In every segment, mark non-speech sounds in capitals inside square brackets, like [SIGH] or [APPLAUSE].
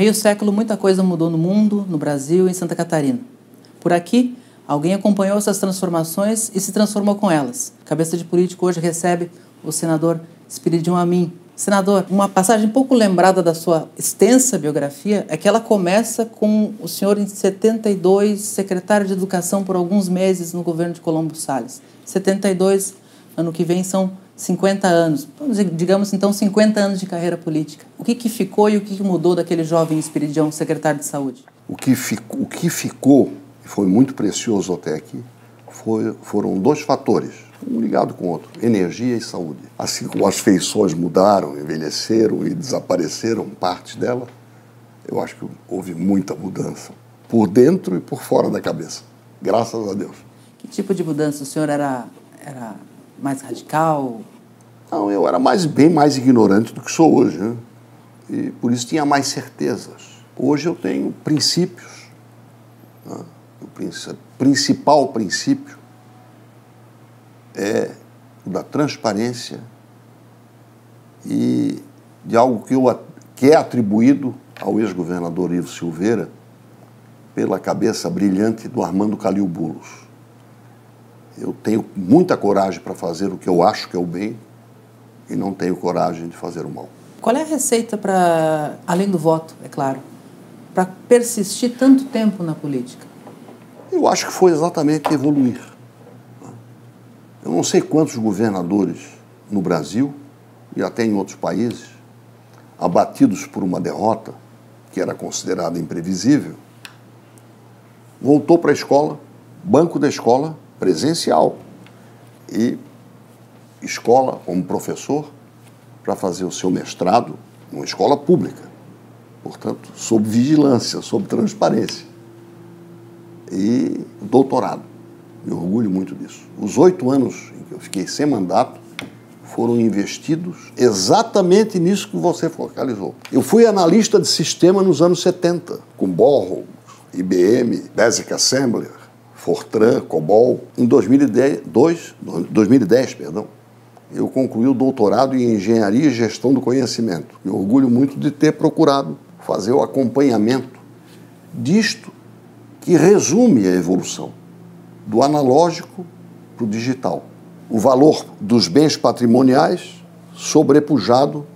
meio século, muita coisa mudou no mundo, no Brasil e em Santa Catarina. Por aqui, alguém acompanhou essas transformações e se transformou com elas. Cabeça de Político hoje recebe o senador Espiridion Amin. Senador, uma passagem pouco lembrada da sua extensa biografia é que ela começa com o senhor em 72, secretário de Educação por alguns meses no governo de Colombo Salles. 72, ano que vem são 50 anos, digamos então 50 anos de carreira política. O que, que ficou e o que, que mudou daquele jovem Espiridião, secretário de Saúde? O que, ficou, o que ficou, e foi muito precioso até aqui, foi, foram dois fatores, um ligado com o outro, energia e saúde. Assim como as feições mudaram, envelheceram e desapareceram partes dela, eu acho que houve muita mudança, por dentro e por fora da cabeça, graças a Deus. Que tipo de mudança? O senhor era, era mais radical? Não, eu era mais, bem mais ignorante do que sou hoje. Né? E por isso tinha mais certezas. Hoje eu tenho princípios. Né? O principal princípio é o da transparência e de algo que, eu, que é atribuído ao ex-governador Ivo Silveira pela cabeça brilhante do Armando Calil Bulos eu tenho muita coragem para fazer o que eu acho que é o bem e não tenho coragem de fazer o mal. Qual é a receita para, além do voto, é claro, para persistir tanto tempo na política? Eu acho que foi exatamente evoluir. Eu não sei quantos governadores no Brasil e até em outros países, abatidos por uma derrota que era considerada imprevisível, voltou para a escola, banco da escola, presencial e escola como professor para fazer o seu mestrado numa escola pública, portanto, sob vigilância, sob transparência. E doutorado. Me orgulho muito disso. Os oito anos em que eu fiquei sem mandato foram investidos exatamente nisso que você focalizou. Eu fui analista de sistema nos anos 70, com Borro, IBM, Basic Assembler, Fortran, Cobol. Em 2010, 2010 perdão, eu concluí o doutorado em Engenharia e Gestão do Conhecimento. Me orgulho muito de ter procurado fazer o acompanhamento disto que resume a evolução do analógico para o digital. O valor dos bens patrimoniais sobrepujado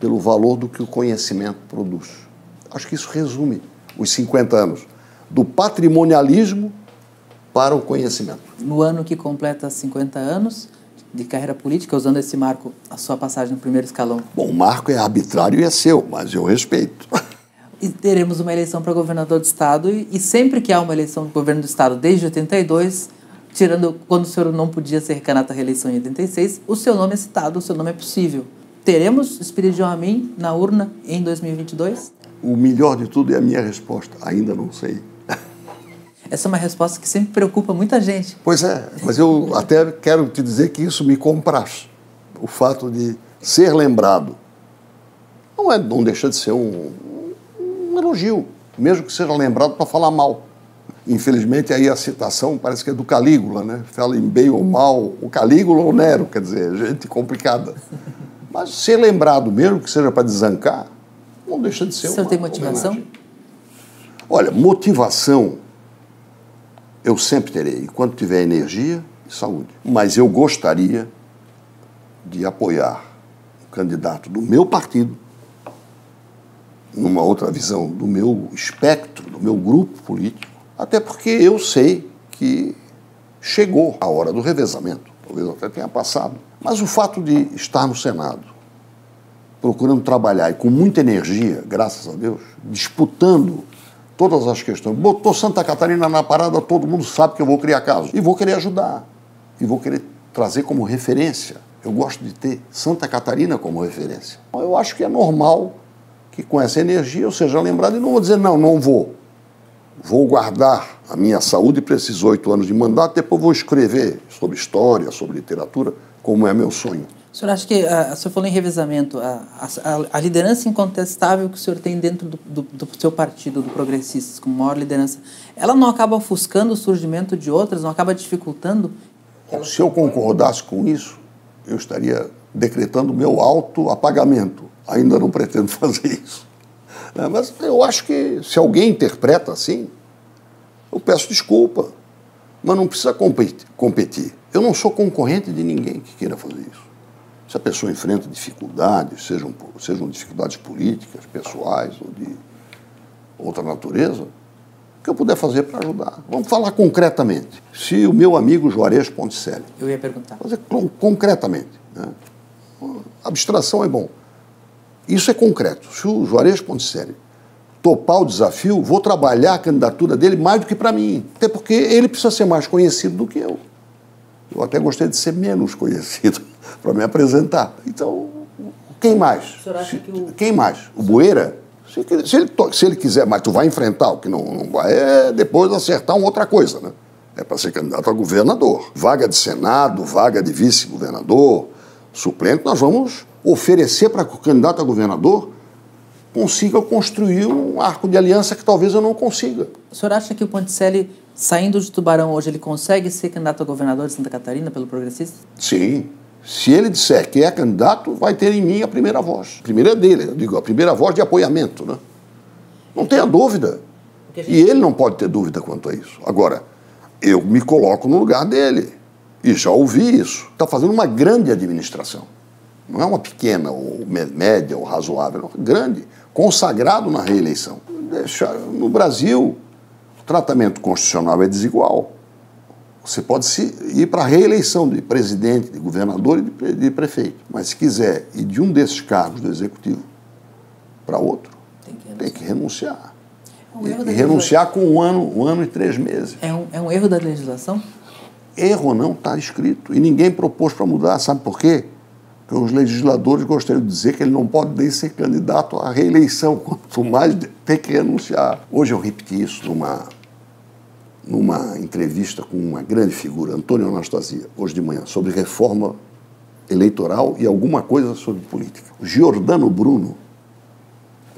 pelo valor do que o conhecimento produz. Acho que isso resume os 50 anos do patrimonialismo para o conhecimento. No ano que completa 50 anos de carreira política, usando esse marco, a sua passagem no primeiro escalão? Bom, o marco é arbitrário e é seu, mas eu respeito. [LAUGHS] E teremos uma eleição para governador do estado e, e sempre que há uma eleição para governo do estado, desde 82, tirando quando o senhor não podia ser candidato à reeleição em 86, o seu nome é citado, o seu nome é possível. Teremos Espírito de Amin na urna em 2022? O melhor de tudo é a minha resposta. Ainda não sei. Essa é uma resposta que sempre preocupa muita gente. Pois é, mas eu até quero te dizer que isso me compraz. O fato de ser lembrado não, é, não deixa de ser um, um elogio, mesmo que seja lembrado para falar mal. Infelizmente, aí a citação parece que é do Calígula, né? Fala em bem ou mal, o Calígula ou Nero, quer dizer, gente complicada. Mas ser lembrado, mesmo que seja para desancar, não deixa de ser O senhor tem motivação? Homenagem. Olha, motivação eu sempre terei, enquanto tiver energia e saúde. Mas eu gostaria de apoiar o candidato do meu partido, numa outra visão do meu espectro, do meu grupo político, até porque eu sei que chegou a hora do revezamento, talvez até tenha passado. Mas o fato de estar no Senado, procurando trabalhar e com muita energia, graças a Deus, disputando todas as questões. Botou Santa Catarina na parada, todo mundo sabe que eu vou criar caso. E vou querer ajudar. E vou querer trazer como referência. Eu gosto de ter Santa Catarina como referência. Então, eu acho que é normal que com essa energia eu seja lembrado e não vou dizer, não, não vou. Vou guardar a minha saúde para esses oito anos de mandato, depois vou escrever sobre história, sobre literatura, como é meu sonho. O senhor acha que, a, o senhor falou em revezamento, a, a, a, liderança incontestável que o senhor tem dentro do, do, do, seu partido, do Progressistas, como maior liderança, ela não acaba ofuscando o surgimento de outras, não acaba dificultando? Se eu concordasse com isso, eu estaria decretando meu auto-apagamento. Ainda não pretendo [LAUGHS] fazer isso. Né, mas eu acho que se alguém interpreta assim, eu peço desculpa. Mas não precisa competir. Eu não sou concorrente de ninguém que queira fazer isso. Se a pessoa enfrenta dificuldades, sejam, sejam dificuldades políticas, pessoais ou de outra natureza, o que eu puder fazer para ajudar. Vamos falar concretamente. Se o meu amigo Juarez Ponticelli. Eu ia perguntar. Fazer concretamente. Né? Abstração é bom. Isso é concreto. Se o Juarez Ponticelli topar o desafio, vou trabalhar a candidatura dele mais do que para mim. Até porque ele precisa ser mais conhecido do que eu. Eu até gostei de ser menos [LAUGHS] conhecido para me apresentar. Então, quem mais? Se, o... Quem mais? O Bueira? Se, se, ele, se ele quiser, mas tu vai enfrentar, o que não, não vai é depois acertar uma outra coisa, né? É para ser candidato a governador. Vaga de Senado, vaga de vice-governador, suplente, nós vamos oferecer para que o candidato a governador consiga construir um arco de aliança que talvez eu não consiga. O senhor acha que o Ponticelli, saindo de Tubarão hoje, ele consegue ser candidato a governador de Santa Catarina pelo Progressista? Sim. Se ele disser que é candidato, vai ter em mim a primeira voz. A primeira é dele, eu digo, a primeira voz de apoiamento. Né? Não tenha dúvida. E ele não pode ter dúvida quanto a isso. Agora, eu me coloco no lugar dele. E já ouvi isso. Está fazendo uma grande administração. Não é uma pequena, ou média, ou razoável, não. grande, consagrado na reeleição. No Brasil, o tratamento constitucional é desigual. Você pode ir para a reeleição de presidente, de governador e de prefeito. Mas se quiser ir de um desses cargos do executivo para outro, tem que renunciar. Tem que renunciar. É um e, e renunciar com um ano, um ano e três meses. É um, é um erro da legislação? Erro não está escrito. E ninguém propôs para mudar. Sabe por quê? Porque os legisladores gostariam de dizer que ele não pode nem ser candidato à reeleição, [LAUGHS] quanto mais tem que renunciar. Hoje eu repeti isso numa, numa entrevista com uma grande figura, Antônio Anastasia, hoje de manhã, sobre reforma eleitoral e alguma coisa sobre política. O Giordano Bruno,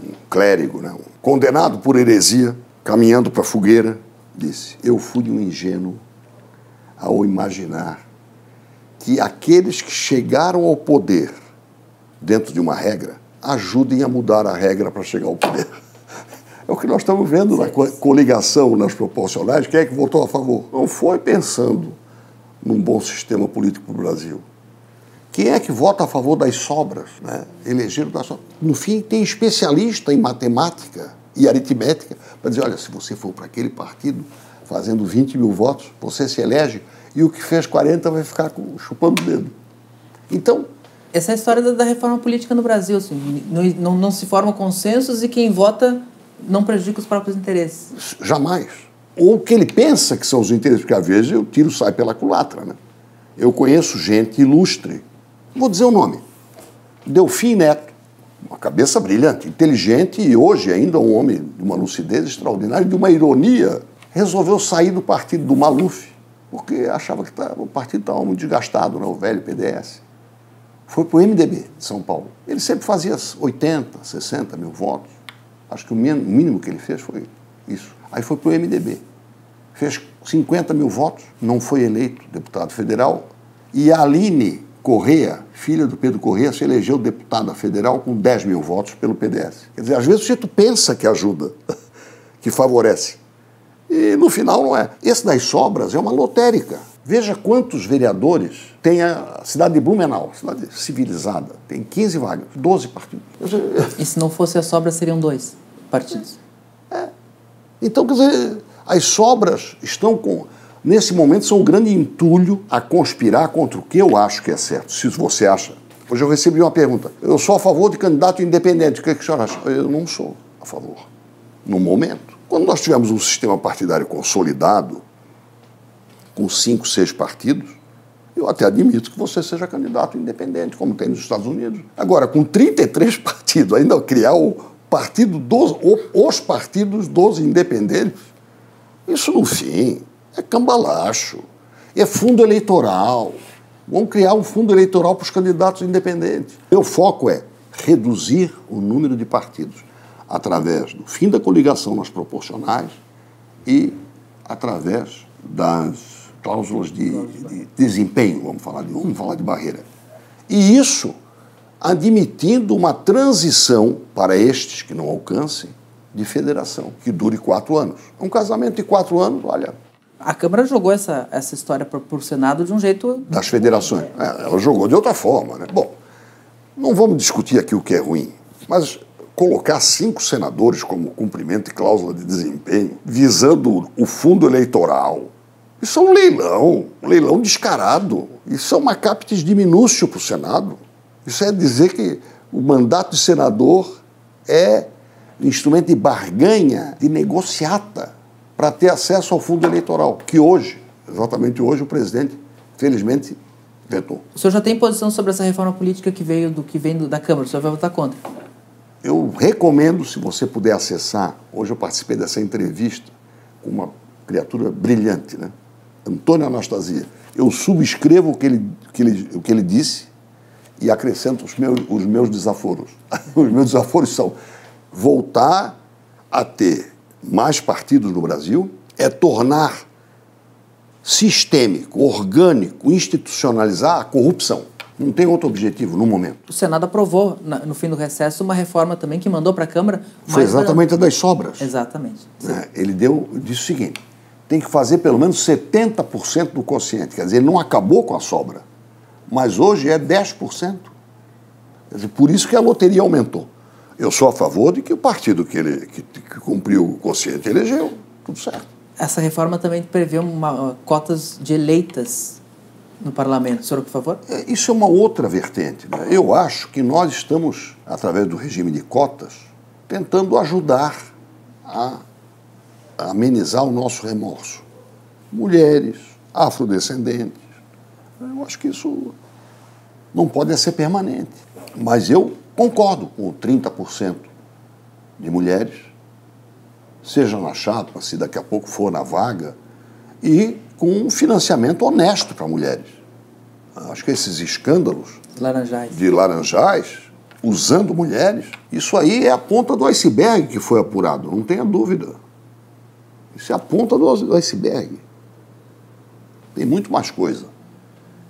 um clérigo, né, um condenado por heresia, caminhando para a fogueira, disse: Eu fui um ingênuo ao imaginar que aqueles que chegaram ao poder dentro de uma regra ajudem a mudar a regra para chegar ao poder. É o que nós estamos vendo na coligação, nas proporcionais. Quem é que votou a favor? Não foi pensando num bom sistema político para o Brasil. Quem é que vota a favor das sobras? Né? Elegeram das sobras. No fim, tem especialista em matemática e aritmética para dizer: olha, se você for para aquele partido fazendo 20 mil votos, você se elege e o que fez 40 vai ficar chupando o dedo. Então. Essa é a história da, reforma política no Brasil. Assim, não, não, não se formam consensos e quem vota não prejudica os próprios interesses. Jamais. Ou o que ele pensa que são os interesses, porque às vezes o tiro sai pela culatra. Né? Eu conheço gente ilustre, vou dizer o nome, Delfim Neto, uma cabeça brilhante, inteligente e hoje ainda um homem de uma lucidez extraordinária, de uma ironia, resolveu sair do partido do Maluf, porque achava que tá, o partido estava muito desgastado, né, o velho PDS. Foi para o MDB de São Paulo. Ele sempre fazia 80, 60 mil votos. Acho que o mínimo que ele fez foi isso. Aí foi para o MDB. Fez 50 mil votos, não foi eleito deputado federal. E a Aline Correia, filha do Pedro Correia, se elegeu deputada federal com 10 mil votos pelo PDS. Quer dizer, às vezes o sujeito pensa que ajuda, [LAUGHS] que favorece. E no final não é. Esse das sobras é uma lotérica. Veja quantos vereadores tem a cidade de Blumenau, cidade civilizada. Tem 15 vagas, 12 partidos. E se não fosse a sobra, seriam dois partidos? É. Então, quer dizer, as sobras estão com. Nesse momento, são um grande entulho a conspirar contra o que eu acho que é certo. Se você acha. Hoje eu recebi uma pergunta. Eu sou a favor de candidato independente. O que, é que o senhor acha? Eu não sou a favor. No momento. Quando nós tivemos um sistema partidário consolidado, com cinco, seis partidos, eu até admito que você seja candidato independente, como tem nos Estados Unidos. Agora, com 33 [LAUGHS] partidos, ainda criar o partido dos, os partidos dos independentes, isso no fim é cambalacho, é fundo eleitoral. Vamos criar um fundo eleitoral para os candidatos independentes. Meu foco é reduzir o número de partidos através do fim da coligação nas proporcionais e através das cláusulas de, de, desempenho, vamos falar de vamos falar de barreira. E isso admitindo uma transição para estes que não alcancem de federação, que dure quatro anos. Um casamento de quatro anos, olha. A Câmara jogou essa, essa história para o Senado de um jeito. Das federações. É, ela jogou de outra forma, né? Bom, não vamos discutir aqui o que é ruim, mas colocar cinco senadores como cumprimento e cláusula de desempenho, visando o fundo eleitoral, isso é um leilão, um leilão descarado. Isso é uma captis diminúcio para o Senado. Isso é dizer que o mandato de senador é instrumento de barganha, de negociata, para ter acesso ao fundo eleitoral, que hoje, exatamente hoje, o presidente, felizmente, vetou. O senhor já tem posição sobre essa reforma política que veio do que vem da Câmara? O senhor vai votar contra? Eu recomendo, se você puder acessar, hoje eu participei dessa entrevista com uma criatura brilhante, né? Antônio Anastasia. Eu subscrevo o que ele, que ele, o que ele disse e acrescento os meus, os meus desaforos. [LAUGHS] os meus desaforos são voltar a ter mais partidos no Brasil, é tornar sistêmico, orgânico, institucionalizar a corrupção. Não tem outro objetivo no momento. O Senado aprovou, no fim do recesso, uma reforma também que mandou para a Câmara. Foi exatamente a das sobras. Exatamente. É, ele deu, disse o seguinte: tem que fazer pelo menos 70% do quociente. Quer dizer, ele não acabou com a sobra, mas hoje é 10%. Quer dizer, por isso que a loteria aumentou. Eu sou a favor de que o partido que, ele, que, que cumpriu o quociente elegeu. Tudo certo. Essa reforma também prevê uma, cotas de eleitas no parlamento. Senhor, por favor? É, isso é uma outra vertente. Né? Eu acho que nós estamos, através do regime de cotas, tentando ajudar a amenizar o nosso remorso. Mulheres, afrodescendentes. Eu acho que isso não pode ser permanente. Mas eu concordo com 30% de mulheres, seja na chapa, se daqui a pouco for na vaga, e com um financiamento honesto para mulheres. Acho que esses escândalos laranjais. de laranjais, usando mulheres, isso aí é a ponta do iceberg que foi apurado, não tenha dúvida. Isso é a ponta do iceberg. Tem muito mais coisa.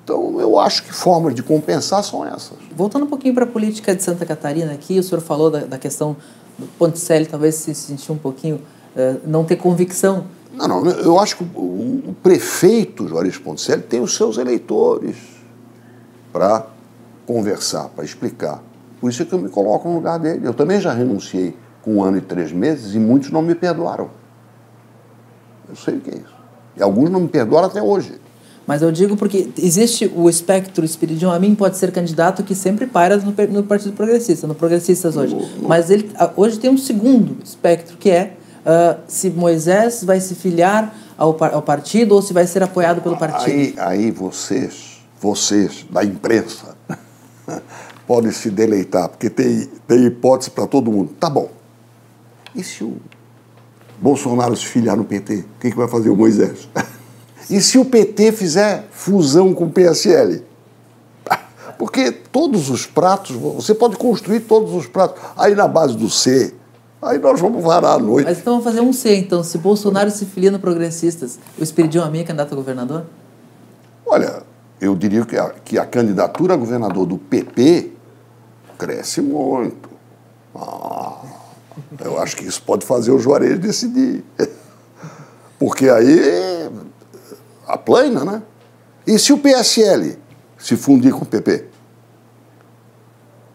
Então, eu acho que formas de compensar são essas. Voltando um pouquinho para a política de Santa Catarina aqui, o senhor falou da, da questão do Ponticelli, talvez se sentir um pouquinho, uh, não ter convicção. Não, não, eu acho que o, o prefeito Juarez Ponticelli tem os seus eleitores para conversar, para explicar. Por isso é que eu me coloco no lugar dele. Eu também já renunciei com um ano e três meses e muitos não me perdoaram. Eu sei o que é isso. E alguns não me perdoaram até hoje. Mas eu digo porque existe o espectro Espiridion a mim pode ser candidato que sempre paira no, no Partido Progressista, no Progressistas hoje. No, no... Mas ele hoje tem um segundo espectro que é uh, se Moisés vai se filiar ao, ao partido ou se vai ser apoiado pelo partido. Aí, aí vocês, vocês da imprensa, [LAUGHS] podem se deleitar, porque tem, tem hipótese para todo mundo. Tá bom. E se o Bolsonaro se filiar no PT, o que, que vai fazer o Moisés? [LAUGHS] e se o PT fizer fusão com o PSL? Porque todos os pratos, você pode construir todos os pratos. Aí na base do C, aí nós vamos varar à noite. Mas então vamos fazer um C, então. Se Bolsonaro se filia no Progressistas, o Espiridião Amin é candidato a governador? Olha, eu diria que a, que a candidatura a governador do PP cresce muito. Ah, eu acho que isso pode fazer o Juarez decidir. [LAUGHS] Porque aí aplana, né? E se o PSL se fundir com o PP?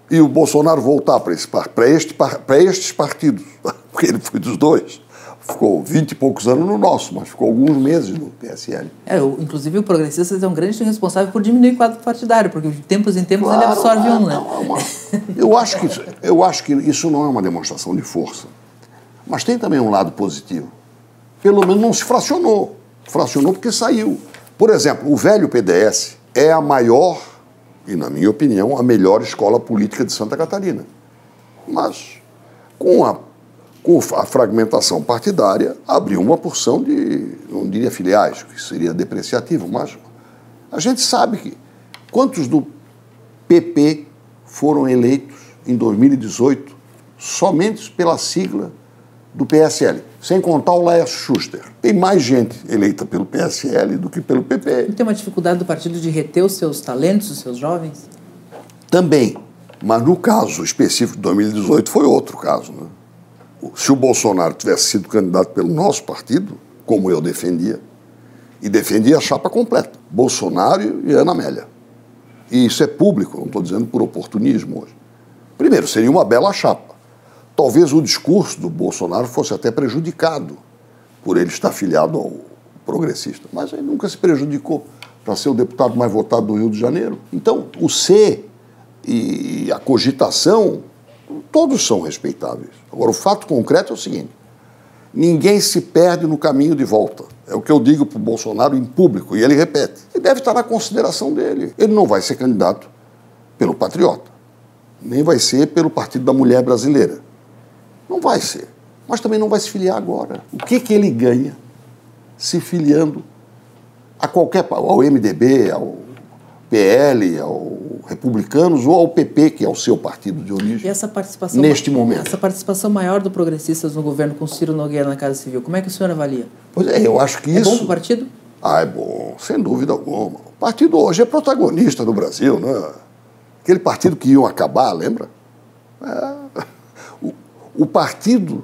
E o Bolsonaro voltar para este, estes partidos, [LAUGHS] porque ele foi dos dois, ficou vinte e poucos anos no nosso, mas ficou alguns meses no PSL. É, o, inclusive o progressista é um grande responsável por diminuir o quadro partidário, porque de tempos em tempos claro, ele absorve um, né? É uma, eu, acho que, eu acho que isso não é uma demonstração de força. Mas tem também um lado positivo. Pelo menos não se fracionou. Fracionou porque saiu. Por exemplo, o velho PDS é a maior, e na minha opinião, a melhor escola política de Santa Catarina. Mas com a com a fragmentação partidária, abriu uma porção de, não diria filiais, que seria depreciativo, mas a gente sabe que quantos do PP foram eleitos em 2018 somente pela sigla do PSL, sem contar o Laércio Schuster. Tem mais gente eleita pelo PSL do que pelo PP. Não tem uma dificuldade do partido de reter os seus talentos, os seus jovens? Também, Mas no caso específico de 2018 foi outro caso. Né? Se o Bolsonaro tivesse sido candidato pelo nosso partido, como eu defendia, e defendia a chapa completa, Bolsonaro e Ana Amélia. E isso é público, não estou dizendo por oportunismo hoje. Primeiro, seria uma bela chapa. Talvez o discurso do Bolsonaro fosse até prejudicado por ele estar filiado ao progressista, mas ele nunca se prejudicou para ser o deputado mais votado do Rio de Janeiro. Então, o ser e a cogitação, todos são respeitáveis. Agora, o fato concreto é o seguinte: ninguém se perde no caminho de volta. É o que eu digo para o Bolsonaro em público, e ele repete. E deve estar na consideração dele. Ele não vai ser candidato pelo Patriota, nem vai ser pelo Partido da Mulher Brasileira. Não vai ser. Mas também não vai se filiar agora. O que, que ele ganha se filiando a qualquer ao MDB, ao PL, ao Republicanos ou ao PP, que é o seu partido de origem. E essa participação neste momento. Essa participação maior do Progressistas no governo com Ciro Nogueira na Casa Civil, como é que o senhor avalia? Pois é, eu acho que é isso. É bom para o partido? Ah, é bom, sem dúvida alguma. O partido hoje é protagonista no Brasil, né? Aquele partido que iam acabar, lembra? É. O, o partido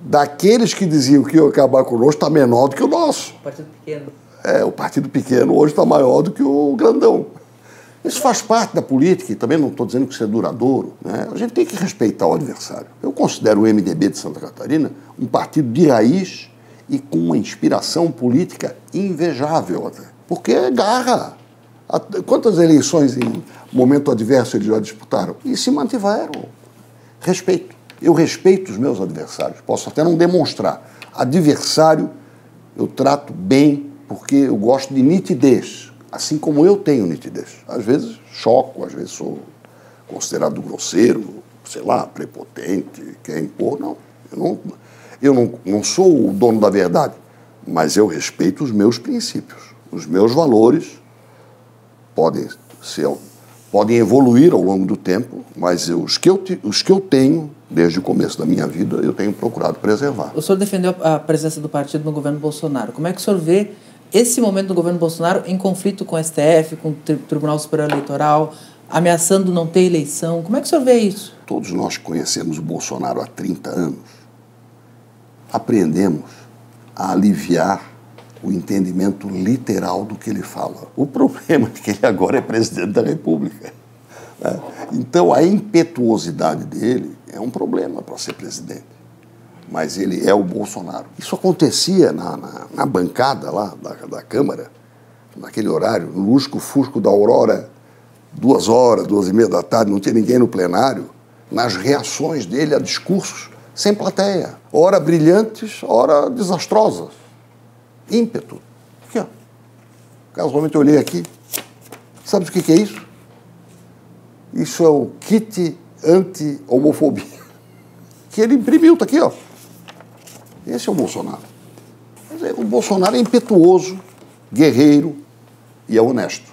daqueles que diziam que iam acabar conosco está menor do que o nosso. O partido pequeno. É, o partido pequeno hoje está maior do que o grandão. Isso faz parte da política e também não estou dizendo que isso é duradouro. Né? A gente tem que respeitar o adversário. Eu considero o MDB de Santa Catarina um partido de raiz e com uma inspiração política invejável até. Porque é garra. Quantas eleições em momento adverso eles já disputaram? E se mantiveram. Respeito. Eu respeito os meus adversários. Posso até não demonstrar. Adversário eu trato bem porque eu gosto de nitidez, assim como eu tenho nitidez. Às vezes choco, às vezes sou considerado grosseiro, sei lá, prepotente, quer impor. Não, eu não, eu não, não sou o dono da verdade, mas eu respeito os meus princípios. Os meus valores podem ser podem evoluir ao longo do tempo, mas eu, os, que eu, os que eu tenho, desde o começo da minha vida, eu tenho procurado preservar. O senhor defendeu a presença do partido no governo Bolsonaro. Como é que o senhor vê esse momento do governo Bolsonaro em conflito com o STF, com o Tribunal Superior Eleitoral, ameaçando não ter eleição? Como é que o senhor vê isso? Todos nós conhecemos o Bolsonaro há 30 anos, aprendemos a aliviar o entendimento literal do que ele fala. O problema é que ele agora é presidente da República. Né? Então, a impetuosidade dele é um problema para ser presidente. Mas ele é o Bolsonaro. Isso acontecia na, na, na bancada lá da, da Câmara, naquele horário, no lusco-fusco da Aurora, duas horas, duas e meia da tarde, não tinha ninguém no plenário, nas reações dele a discursos sem plateia. Ora brilhantes, ora desastrosas ímpeto. Aqui, ó. Casualmente eu olhei aqui. Sabe o que, que é isso? Isso é o kit anti-homofobia. [LAUGHS] Que ele imprimiu, tá aqui, ó. Esse é o Bolsonaro. Dizer, o Bolsonaro é impetuoso, guerreiro e é honesto.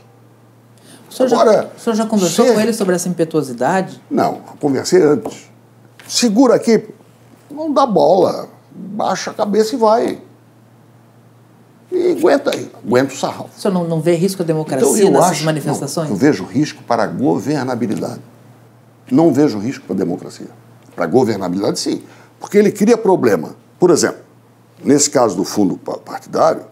O senhor, Agora, já, o senhor já conversou ser... com ele sobre essa impetuosidade? Não, conversei antes. Segura aqui, não dá bola, baixa a cabeça e vai. E aguenta aí, aguenta o sarrafo. O senhor não, não vê risco à democracia então, nessas acho, manifestações? Não, eu vejo risco para a governabilidade. Não vejo risco para a democracia. Para a governabilidade, sim. Porque ele cria problema. Por exemplo, nesse caso do fundo partidário,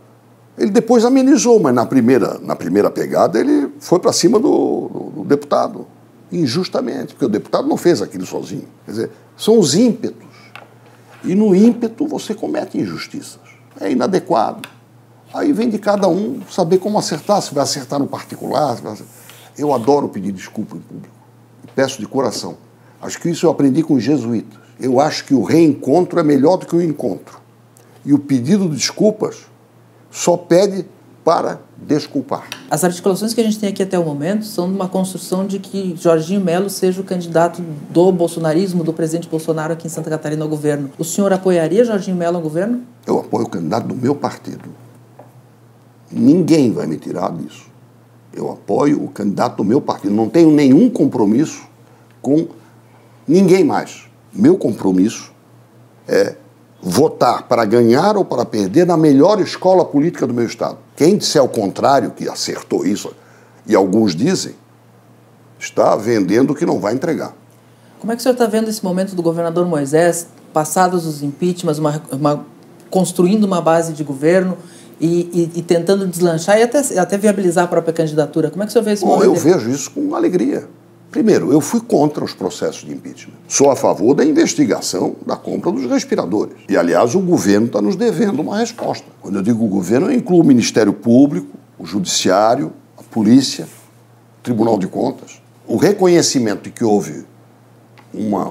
ele depois amenizou, mas na primeira, na primeira pegada ele foi para cima do, do, do, deputado, injustamente, porque o deputado não fez aquilo sozinho. Quer dizer, são os ímpetos. E no ímpeto você comete injustiças. É inadequado. Aí vem de cada um saber como acertar, se vai acertar no particular. Eu adoro pedir desculpa em público. Peço de coração. Acho que isso eu aprendi com os jesuítas. Eu acho que o reencontro é melhor do que o encontro. E o pedido de desculpas só pede para desculpar. As articulações que a gente tem aqui até o momento são uma construção de que Jorginho Melo seja o candidato do bolsonarismo, do presidente Bolsonaro aqui em Santa Catarina ao governo. O senhor apoiaria Jorginho Melo ao governo? Eu apoio o candidato do meu partido. Ninguém vai me tirar disso. Eu apoio o candidato do meu partido. Não tenho nenhum compromisso com ninguém mais. Meu compromisso é votar para ganhar ou para perder na melhor escola política do meu Estado. Quem disser o contrário, que acertou isso, e alguns dizem, Está vendendo o que não vai entregar. Como é que o senhor está vendo esse momento do governador Moisés, passados os impeachments, uma, uma, construindo uma base de governo e, e, e, tentando deslanchar e até, até viabilizar a própria candidatura? Como é que o senhor vê esse Bom, momento? Eu vejo isso com alegria. Primeiro, eu fui contra os processos de impeachment. Sou a favor da investigação da compra dos respiradores. E, aliás, o governo está nos devendo uma resposta. Quando eu digo governo, eu incluo o Ministério Público, o Judiciário, a Polícia, o Tribunal de Contas. O reconhecimento de que houve uma,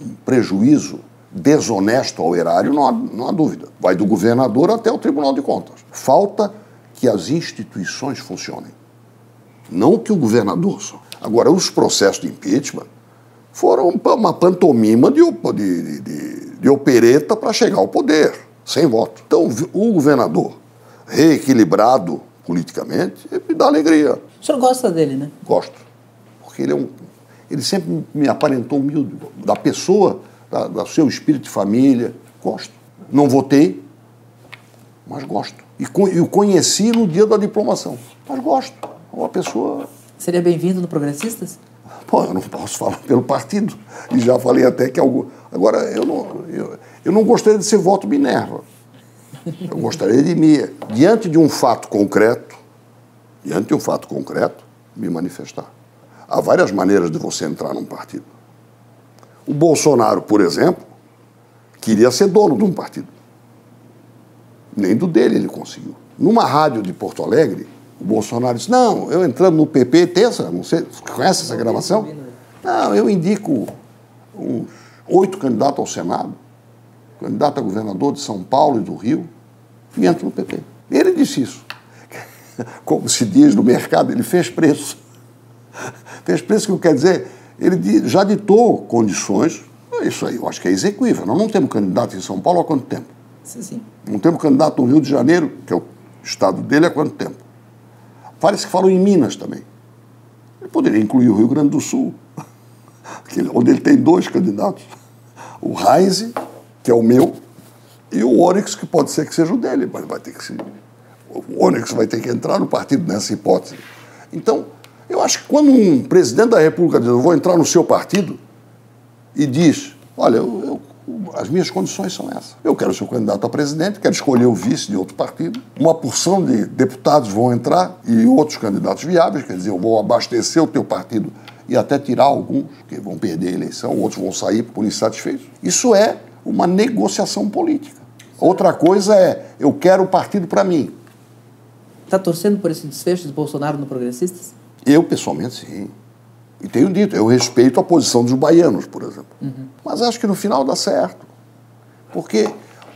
um prejuízo desonesto ao erário, não há, não há dúvida. Vai do governador até o Tribunal de Contas. Falta que as instituições funcionem. Não que o governador só. Agora, os processos de impeachment foram uma pantomima de, de, de, de opereta para chegar ao poder, sem voto. Então, o governador, reequilibrado politicamente, me dá alegria. O senhor gosta dele, né? Gosto. Porque ele é um. Ele sempre me aparentou humilde, da pessoa, da, da seu espírito de família. Gosto. Não votei, mas gosto. E, e o conheci no dia da diplomação. Mas gosto. É uma pessoa Seria bem-vindo no Progressistas? Pô, eu não posso falar pelo partido. E já falei até que algo. Agora, eu não, eu, eu não gostaria de ser voto Minerva. Eu gostaria de me, diante de um fato concreto, diante de um fato concreto, me manifestar. Há várias maneiras de você entrar num partido. O Bolsonaro, por exemplo, queria ser dono de um partido. Nem do dele ele conseguiu. Numa rádio de Porto Alegre, o Bolsonaro disse: Não, eu entrando no PP, terça, não sei, conhece essa gravação? Não, eu indico uns oito candidatos ao Senado, candidato a governador de São Paulo e do Rio, e entro no PP. Ele disse isso. [LAUGHS] Como se diz no mercado, ele fez preço. [LAUGHS] Fez preço que quer dizer, ele já ditou condições. Isso aí eu acho que é execuível. Nós não temos candidato em São Paulo há quanto tempo? Sim, sim. Não temos candidato no Rio de Janeiro, que é o estado dele, há quanto tempo? Parece que falou em Minas também. Ele poderia incluir o Rio Grande do Sul, [LAUGHS] onde ele tem dois candidatos. O Reise, que é o meu, e o Onyx, que pode ser que seja o dele, mas vai ter que. O Onyx vai ter que entrar no partido nessa hipótese. Então, eu acho que quando um presidente da República diz, eu vou entrar no seu partido, e diz, olha, eu as minhas condições são essas. Eu quero ser candidato a presidente, quero escolher o vice de outro partido. Uma porção de deputados vão entrar e outros candidatos viáveis, quer dizer, eu vou abastecer o teu partido e até tirar alguns que vão perder a eleição, outros vão sair por insatisfeitos. Isso é uma negociação política. Outra coisa é, eu quero o partido para mim. Está torcendo por esse desfecho de Bolsonaro no Progressistas? Eu, pessoalmente, sim. E tenho dito, eu respeito a posição dos baianos, por exemplo. Uhum. Mas acho que no final dá certo. Porque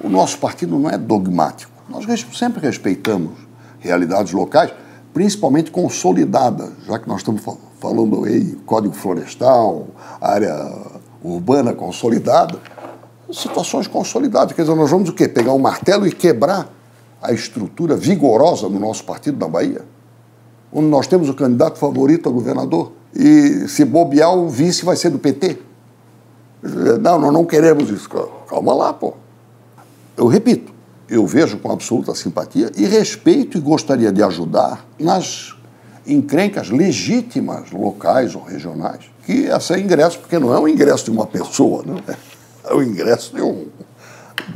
o nosso partido não é dogmático. Nós sempre respeitamos realidades locais, principalmente consolidadas, já que nós estamos falando aí Código Florestal, área urbana consolidada, situações consolidadas. Quer dizer, nós vamos o quê? Pegar um martelo e quebrar a estrutura vigorosa do nosso partido da Bahia, onde nós temos o candidato favorito a governador e se bobear, o vice vai ser do PT. Não, nós não queremos isso. Calma lá, pô. Eu repito, eu vejo com absoluta simpatia e respeito e gostaria de ajudar nas encrencas legítimas locais ou regionais, que essa é ingresso, porque não é o ingresso de uma pessoa, né? é o ingresso de um,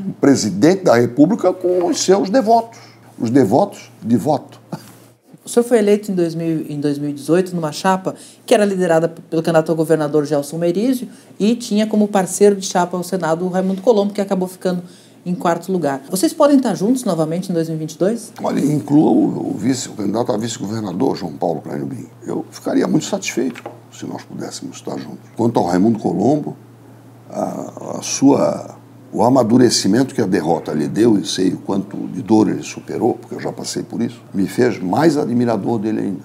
um presidente da República com os seus devotos, os devotos de voto. O senhor foi eleito em, 2000, em 2018 numa chapa que era liderada pelo candidato ao governador Gelson Merizio e tinha como parceiro de chapa ao Senado o Raimundo Colombo, que acabou ficando em quarto lugar. Vocês podem estar juntos novamente em 2022? Olha, inclua o, o, vice, o candidato a vice-governador, João Paulo Clarinobim. Eu ficaria muito satisfeito se nós pudéssemos estar juntos. Quanto ao Raimundo Colombo, a, a sua o amadurecimento que a derrota lhe deu, e sei o quanto de dor ele superou, porque eu já passei por isso, me fez mais admirador dele ainda.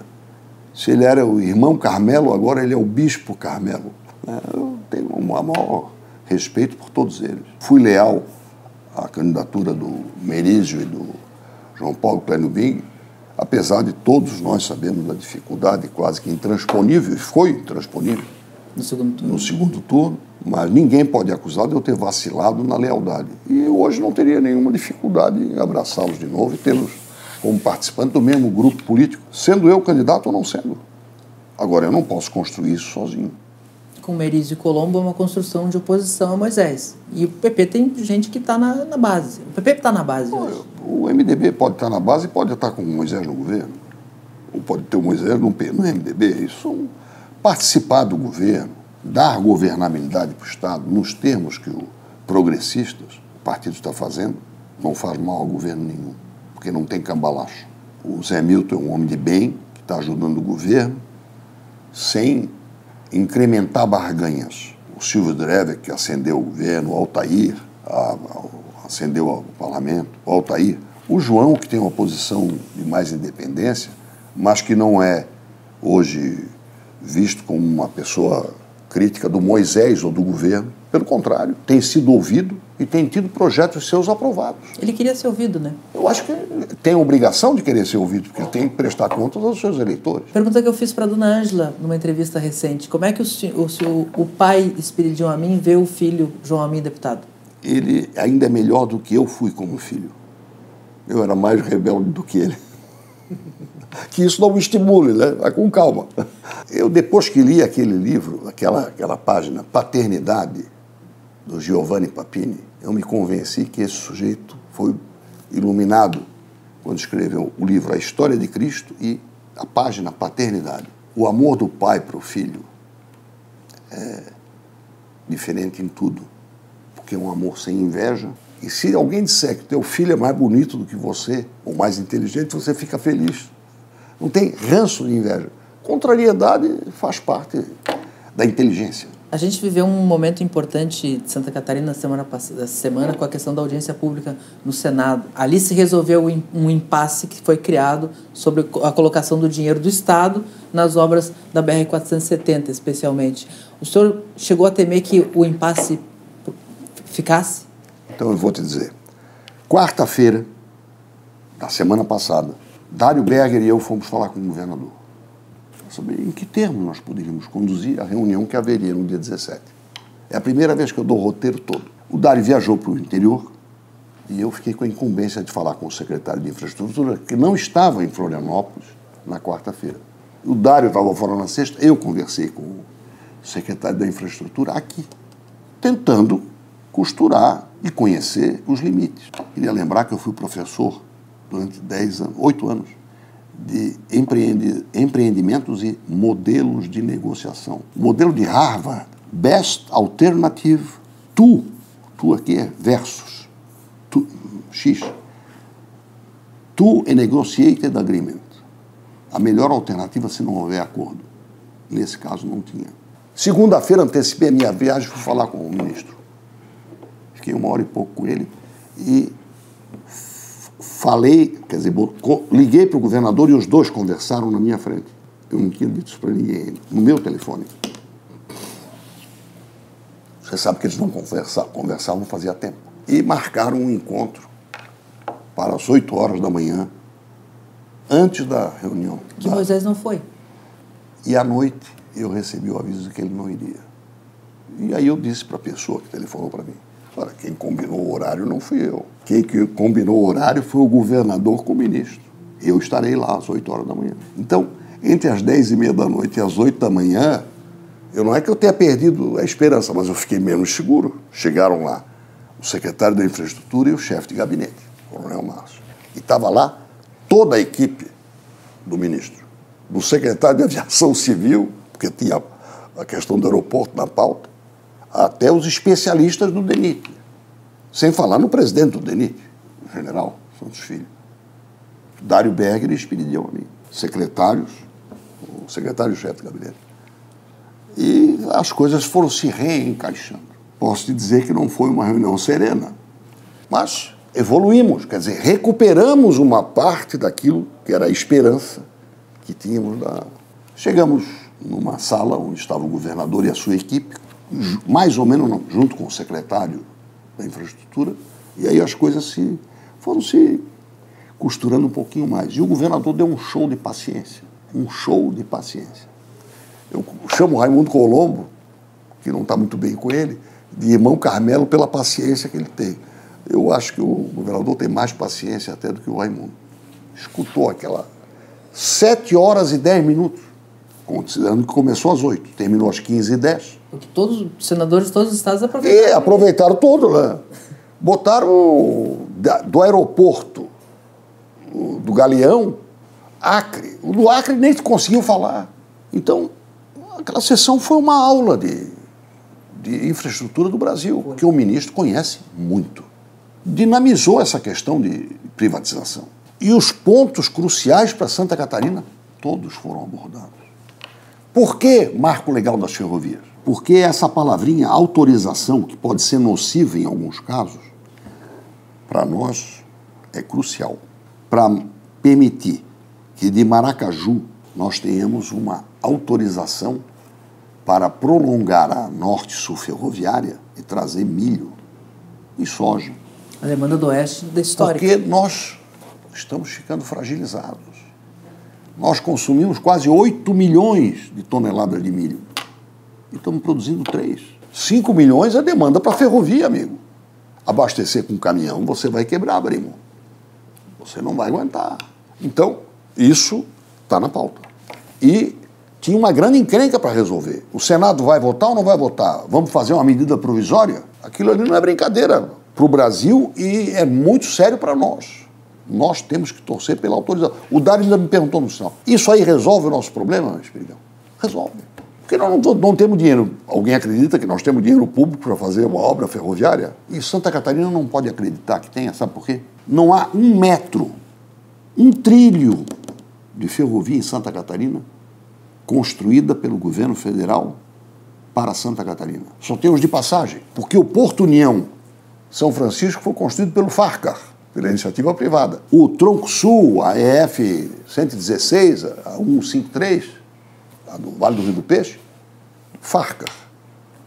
Se ele era o irmão Carmelo, agora ele é o bispo Carmelo. É, eu tenho um maior respeito por todos eles. Fui leal à candidatura do Merizio e do João Paulo Pleno Bing, apesar de todos nós sabemos da dificuldade quase que intransponível, e foi intransponível, no segundo turno. No segundo turno mas ninguém pode acusar de eu ter vacilado na lealdade. E hoje não teria nenhuma dificuldade em abraçá-los de novo e tê-los como participantes do mesmo grupo político, sendo eu candidato ou não sendo. Agora, eu não posso construir isso sozinho. Com Merizio e Colombo é uma construção de oposição a Moisés. E o PP tem gente que está na, na, base. O PP está na base. O MDB pode estar tá na base e pode estar com o Moisés no governo. Ou pode ter o Moisés no, no MDB. Isso participar do governo, dar governabilidade para o Estado, nos termos que o progressistas, o partido está fazendo, não faz mal ao governo nenhum, porque não tem cambalacho. O Zé Milton é um homem de bem, que está ajudando o governo, sem incrementar barganhas. O Silvio Dreve, que acendeu o governo, o Altair, a, a, acendeu o parlamento, o Altair. O João, que tem uma posição de mais independência, mas que não é hoje visto como uma pessoa crítica do Moisés ou do governo. Pelo contrário, tem sido ouvido e tem tido projetos seus aprovados. Ele queria ser ouvido, né? Eu acho que tem a obrigação de querer ser ouvido, porque ele tem que prestar contas aos seus eleitores. Pergunta que eu fiz para a dona Ângela numa entrevista recente: como é que o, o, o pai Espiridião Amin vê o filho João Amin deputado? Ele ainda é melhor do que eu fui como filho. Eu era mais rebelde do que ele. Que isso não me estimule, né? Vai com calma. Eu, depois que li aquele livro, aquela, aquela página, Paternidade, do Giovanni Papini, eu me convenci que esse sujeito foi iluminado quando escreveu o livro A História de Cristo e a página Paternidade. O amor do pai para o filho é diferente em tudo, porque é um amor sem inveja. E se alguém disser que teu filho é mais bonito do que você, ou mais inteligente, você fica feliz. Não tem ranço de inveja. Contrariedade faz parte da inteligência. A gente viveu um momento importante de Santa Catarina na semana passada, semana com a questão da audiência pública no Senado. Ali se resolveu um impasse que foi criado sobre a colocação do dinheiro do Estado nas obras da BR 470, especialmente. O senhor chegou a temer que o impasse ficasse? Então eu vou te dizer. Quarta-feira da semana passada, Dário Berger e eu fomos falar com o governador sobre em que termos nós poderíamos conduzir a reunião que haveria no dia 17. É a primeira vez que eu dou o roteiro todo. O Dário viajou para o interior e eu fiquei com a incumbência de falar com o secretário de Infraestrutura, que não estava em Florianópolis na quarta-feira. O Dário estava fora na sexta, eu conversei com o secretário da Infraestrutura aqui, tentando costurar e conhecer os limites. Queria lembrar que eu fui professor durante 10 anos, 8 anos, de empreendimentos e modelos de negociação. O modelo de Harvard, Best Alternative to, to aqui é versus, to, X, to a negotiated agreement. A melhor alternativa se não houver acordo. Nesse caso não tinha. Segunda-feira antecipei a minha viagem, fui falar com o ministro. Fiquei uma hora e pouco com ele e falei, quer dizer, liguei para o governador e os dois conversaram na minha frente. Eu não tinha dito isso para ninguém, no meu telefone. Você sabe que eles não conversa, conversavam fazia tempo. E marcaram um encontro para as 8 horas da manhã, antes da reunião. Que da... Moisés não foi. E à noite eu recebi o aviso de que ele não iria. E aí eu disse para a pessoa que telefonou para mim, Olha, quem combinou o horário não fui eu. Quem que combinou o horário foi o governador com o ministro. Eu estarei lá às 8 horas da manhã. Então, entre as 10 e meia da noite e as 8 da manhã, eu não é que eu tenha perdido a esperança, mas eu fiquei menos seguro. Chegaram lá o secretário da infraestrutura e o chefe de gabinete, o coronel Márcio. E estava lá toda a equipe do ministro, do secretário de aviação civil, porque tinha a questão do aeroporto na pauta, até os especialistas do DENIT. Sem falar no presidente do DENIT, o general Santos Filho. Dário Berger e Espiridião ali, secretários, o secretário-chefe do gabinete. E as coisas foram se reencaixando. Posso te dizer que não foi uma reunião serena, mas evoluímos, quer dizer, recuperamos uma parte daquilo que era a esperança que tínhamos da. Chegamos numa sala onde estava o governador e a sua equipe, mais ou menos não, junto com o secretário da infraestrutura, e aí as coisas se foram se costurando um pouquinho mais. E o governador deu um show de paciência, um show de paciência. Eu chamo o Raimundo Colombo, que não está muito bem com ele, de irmão Carmelo pela paciência que ele tem. Eu acho que o governador tem mais paciência até do que o Raimundo. Escutou aquela sete horas e dez minutos considerando que começou às 8, terminou às 15 e 10. Porque todos os senadores de todos os estados aproveitaram. E aproveitaram todo, né? Botaram do aeroporto do Galeão, Acre. O do Acre nem conseguiu falar. Então, aquela sessão foi uma aula de, de infraestrutura do Brasil, que o ministro conhece muito. Dinamizou essa questão de privatização. E os pontos cruciais para Santa Catarina, todos foram abordados. Por que marco legal das ferrovias? Porque essa palavrinha autorização, que pode ser nociva em alguns casos, para nós é crucial. Para permitir que de Maracaju nós tenhamos uma autorização para prolongar a norte-sul ferroviária e trazer milho e soja. A demanda do oeste da história. Porque nós estamos ficando fragilizados. Nós consumimos quase 8 milhões de toneladas de milho. E estamos produzindo 3. 5 milhões é demanda para ferrovia, amigo. Abastecer com caminhão, você vai quebrar, primo. Você não vai aguentar. Então, isso está na pauta. E tinha uma grande encrenca para resolver. O Senado vai votar ou não vai votar? Vamos fazer uma medida provisória? Aquilo ali não é brincadeira para o Brasil e é muito sério para nós. Nós temos que torcer pela autorização. O Dário ainda me perguntou no sinal: isso aí resolve o nosso problema, Espirigão? Resolve. Porque nós não, não, temos dinheiro. Alguém acredita que nós temos dinheiro público para fazer uma obra ferroviária? E Santa Catarina não pode acreditar que tenha, sabe por quê? Não há um metro, um trilho de ferrovia em Santa Catarina construída pelo governo federal para Santa Catarina. Só tem os de passagem, porque o Porto União São Francisco foi construído pelo Farcar pela iniciativa privada. O Tronco Sul, a EF 116, a 153, a do Vale do Rio do Peixe, Farca.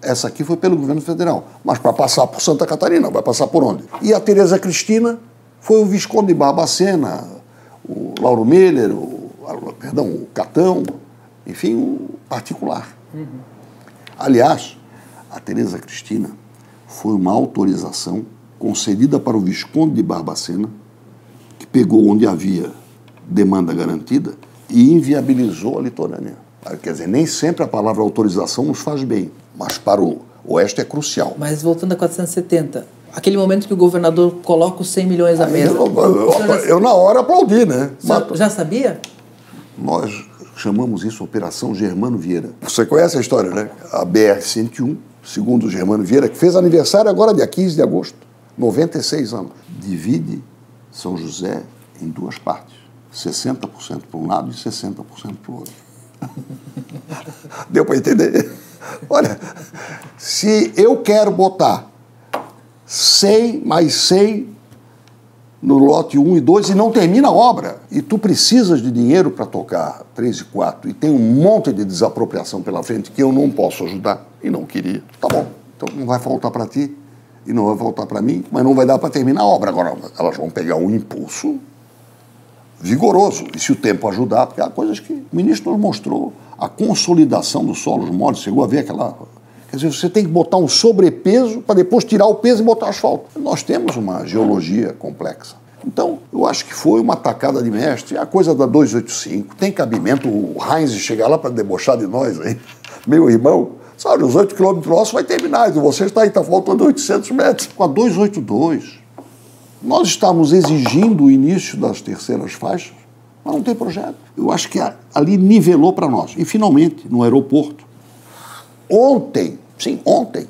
Essa aqui foi pelo governo federal. Mas para passar por Santa Catarina, vai passar por onde? E a Tereza Cristina foi o Visconde de Barbacena, o Lauro Miller, o, perdão, o Catão, enfim, o particular. Uhum. Aliás, a Tereza Cristina foi uma autorização concedida para o Visconde de Barbacena, que pegou onde havia demanda garantida e inviabilizou a litorânea. Quer dizer, nem sempre a palavra autorização nos faz bem, mas para o oeste é crucial. Mas voltando a 470, aquele momento que o governador coloca os 100 milhões à mesa. Eu, eu, eu, eu na hora aplaudi, né? Mas, já sabia? Nós chamamos isso Operação Germano Vieira. Você conhece a história, né? A BR-101, segundo o Germano Vieira, que fez aniversário agora, dia 15 de agosto. 96 anos. Divide São José em duas partes: 60% para um lado e 60% para o outro. [LAUGHS] Deu para entender? Olha, se eu quero botar 100 mais 100 no lote 1 e 2 e não termina a obra, e tu precisas de dinheiro para tocar 3 e 4 e tem um monte de desapropriação pela frente que eu não posso ajudar e não queria, tá bom, então não vai faltar para ti e não vai voltar para mim, mas não vai dar para terminar a obra. Agora, elas vão pegar um impulso vigoroso. E se o tempo ajudar, porque há coisas que o ministro nos mostrou, a consolidação dos solos moles, chegou a ver aquela. Quer dizer, você tem que botar um sobrepeso para depois tirar o peso e botar asfalto. Nós temos uma geologia complexa. Então, eu acho que foi uma tacada de mestre. A coisa da 285, tem cabimento o Heinz chegar lá para debochar de nós aí, [LAUGHS] meu irmão. Sabe, os 8 quilômetros nossos vai terminar, e você está aí, está faltando 800 metros. Com a 282, nós estamos exigindo o início das terceiras faixas, mas não tem projeto. Eu acho que ali nivelou para nós. E, finalmente, no aeroporto, ontem, sim, ontem,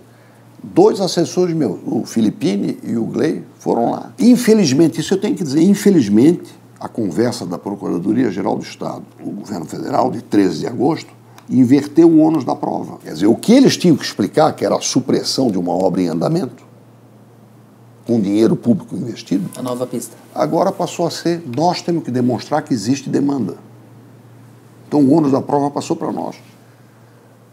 dois assessores meus, o Filipine e o Gley, foram lá. Infelizmente, isso eu tenho que dizer, infelizmente, a conversa da Procuradoria-Geral do Estado, o governo federal, de 13 de agosto, inverteu o ônus da prova. Quer dizer, o que eles tinham que explicar, que era a supressão de uma obra em andamento, com dinheiro público investido. A nova pista. Agora passou a ser, nós temos que demonstrar que existe demanda. Então o ônus da prova passou para nós.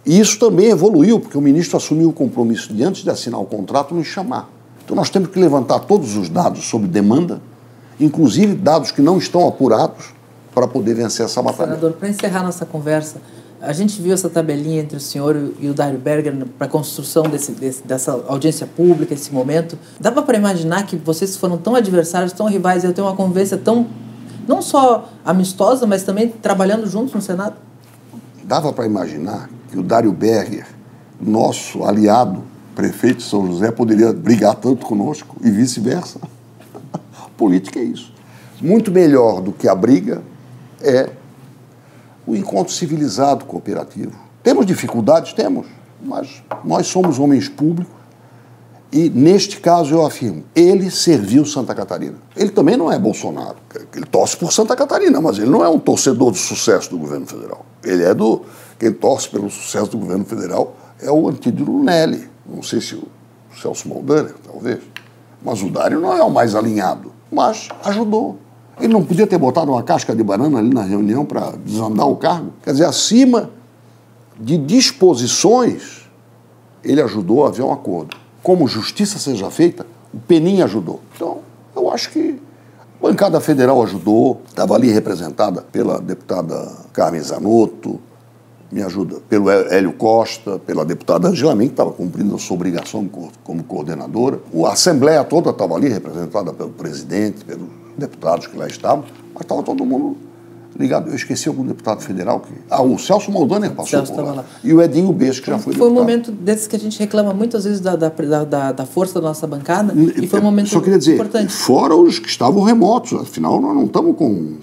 E isso também evoluiu, porque o ministro assumiu o compromisso de, antes de assinar o contrato, nos chamar. Então nós temos que levantar todos os dados sobre demanda, inclusive dados que não estão apurados, para poder vencer essa batalha. Senador, para encerrar nossa conversa, a gente viu essa tabelinha entre o senhor e o Dário Berger para a construção desse, desse, dessa audiência pública, esse momento. Dá para imaginar que vocês foram tão adversários, tão rivais, e ter uma convivência tão, não só amistosa, mas também trabalhando juntos no Senado? dava para imaginar que o Dário Berger, nosso aliado, prefeito de São José, poderia brigar tanto conosco e vice-versa. [LAUGHS] Política é isso. Muito melhor do que a briga é o encontro civilizado cooperativo. Temos dificuldades? Temos, mas nós somos homens públicos e, neste caso, eu afirmo, ele serviu Santa Catarina. Ele também não é Bolsonaro. Ele torce por Santa Catarina, mas ele não é um torcedor do sucesso do governo federal. Ele é do. Quem torce pelo sucesso do governo federal é o Antídio Nelly. Não sei se o Celso Maldaner, talvez. Mas o Dário não é o mais alinhado. Mas ajudou. Ele não podia ter botado uma casca de banana ali na reunião para desandar o cargo. Quer dizer, acima de disposições, ele ajudou a haver um acordo. Como justiça seja feita, o Penin ajudou. Então, eu acho que a bancada federal ajudou, estava ali representada pela deputada Carmen Zanotto, me ajuda, pelo Hélio Costa, pela deputada Angela Min, que estava cumprindo a sua obrigação como coordenadora. A Assembleia toda estava ali, representada pelo presidente, pelos deputados que lá estavam, mas estava todo mundo ligado. Eu esqueci algum deputado federal que. Ah, o Celso Moldaner passou Celso por lá. lá. E o Edinho Beijo, que já foi Foi deputado. um momento desses que a gente reclama muitas vezes da, da, da, da força da nossa bancada. E foi um momento Só queria dizer, importante. Fora os que estavam remotos, afinal, nós não estamos com,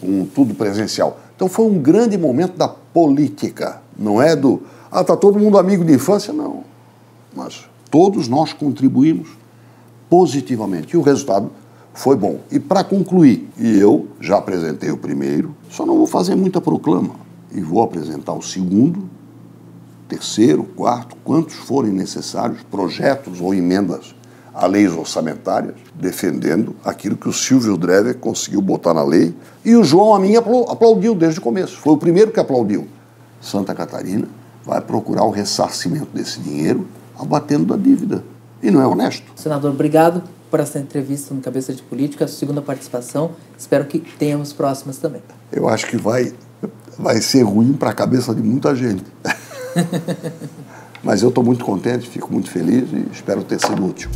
com tudo presencial. Então foi um grande momento da política. Não é do. Ah, está todo mundo amigo de infância, não. Mas todos nós contribuímos positivamente. E o resultado foi bom. E para concluir, e eu já apresentei o primeiro, só não vou fazer muita proclama. E vou apresentar o segundo, terceiro, quarto, quantos forem necessários, projetos ou emendas a leis orçamentárias, defendendo aquilo que o Silvio Drever conseguiu botar na lei. E o João a mim aplaudiu desde o começo. Foi o primeiro que aplaudiu. Santa Catarina vai procurar o ressarcimento desse dinheiro abatendo da dívida. E não é honesto. Senador, obrigado por essa entrevista no Cabeça de Política, segunda participação. Espero que tenhamos próximas também. Eu acho que vai, vai ser ruim para a cabeça de muita gente. [LAUGHS] Mas eu estou muito contente, fico muito feliz e espero ter sido útil.